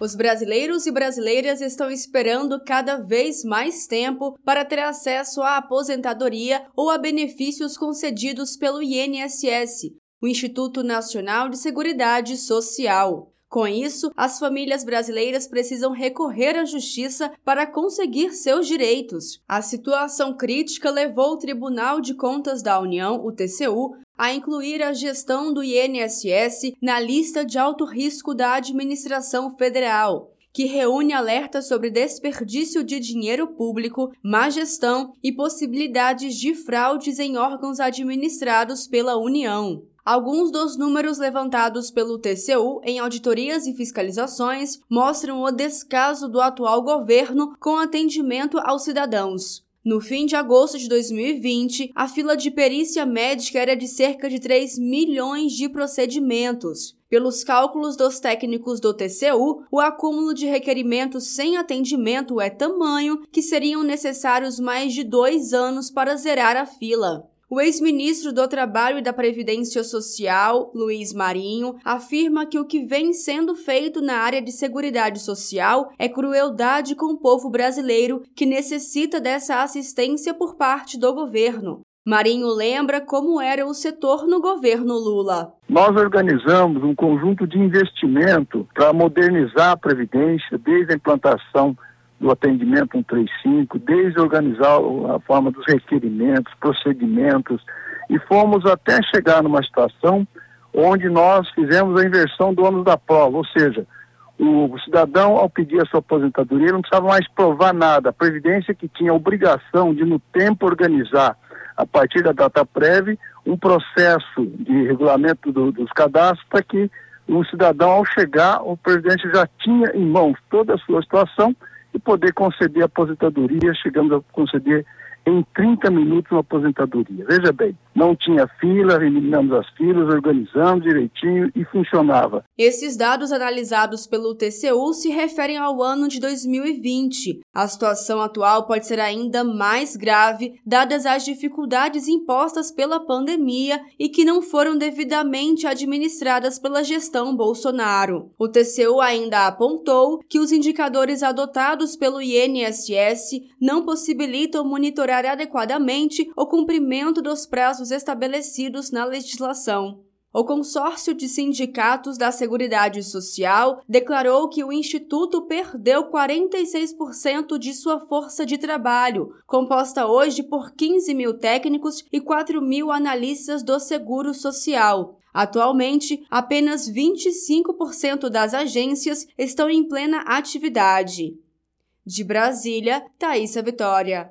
Os brasileiros e brasileiras estão esperando cada vez mais tempo para ter acesso à aposentadoria ou a benefícios concedidos pelo INSS, o Instituto Nacional de Seguridade Social. Com isso, as famílias brasileiras precisam recorrer à justiça para conseguir seus direitos. A situação crítica levou o Tribunal de Contas da União, o TCU, a incluir a gestão do INSS na lista de alto risco da administração federal, que reúne alertas sobre desperdício de dinheiro público, má gestão e possibilidades de fraudes em órgãos administrados pela União. Alguns dos números levantados pelo TCU em auditorias e fiscalizações mostram o descaso do atual governo com atendimento aos cidadãos. No fim de agosto de 2020, a fila de perícia médica era de cerca de 3 milhões de procedimentos. Pelos cálculos dos técnicos do TCU, o acúmulo de requerimentos sem atendimento é tamanho que seriam necessários mais de dois anos para zerar a fila. O ex-ministro do Trabalho e da Previdência Social, Luiz Marinho, afirma que o que vem sendo feito na área de seguridade social é crueldade com o povo brasileiro que necessita dessa assistência por parte do governo. Marinho lembra como era o setor no governo Lula. Nós organizamos um conjunto de investimento para modernizar a Previdência, desde a implantação do atendimento 135, desde organizar a forma dos requerimentos, procedimentos, e fomos até chegar numa situação onde nós fizemos a inversão do ônus da prova, ou seja, o cidadão, ao pedir a sua aposentadoria, não precisava mais provar nada. A Previdência que tinha a obrigação de, no tempo, organizar, a partir da data prévia, um processo de regulamento do, dos cadastros para que o cidadão, ao chegar, o presidente já tinha em mãos toda a sua situação e poder conceder aposentadoria, chegamos a conceder em 30 minutos uma aposentadoria. Veja bem, não tinha fila, eliminamos as filas, organizamos direitinho e funcionava. Esses dados analisados pelo TCU se referem ao ano de 2020. A situação atual pode ser ainda mais grave, dadas as dificuldades impostas pela pandemia e que não foram devidamente administradas pela gestão Bolsonaro. O TCU ainda apontou que os indicadores adotados pelo INSS não possibilitam monitorar adequadamente o cumprimento dos prazos estabelecidos na legislação. O consórcio de sindicatos da Seguridade Social declarou que o Instituto perdeu 46% de sua força de trabalho, composta hoje por 15 mil técnicos e 4 mil analistas do Seguro Social. Atualmente, apenas 25% das agências estão em plena atividade. De Brasília, Thaisa Vitória.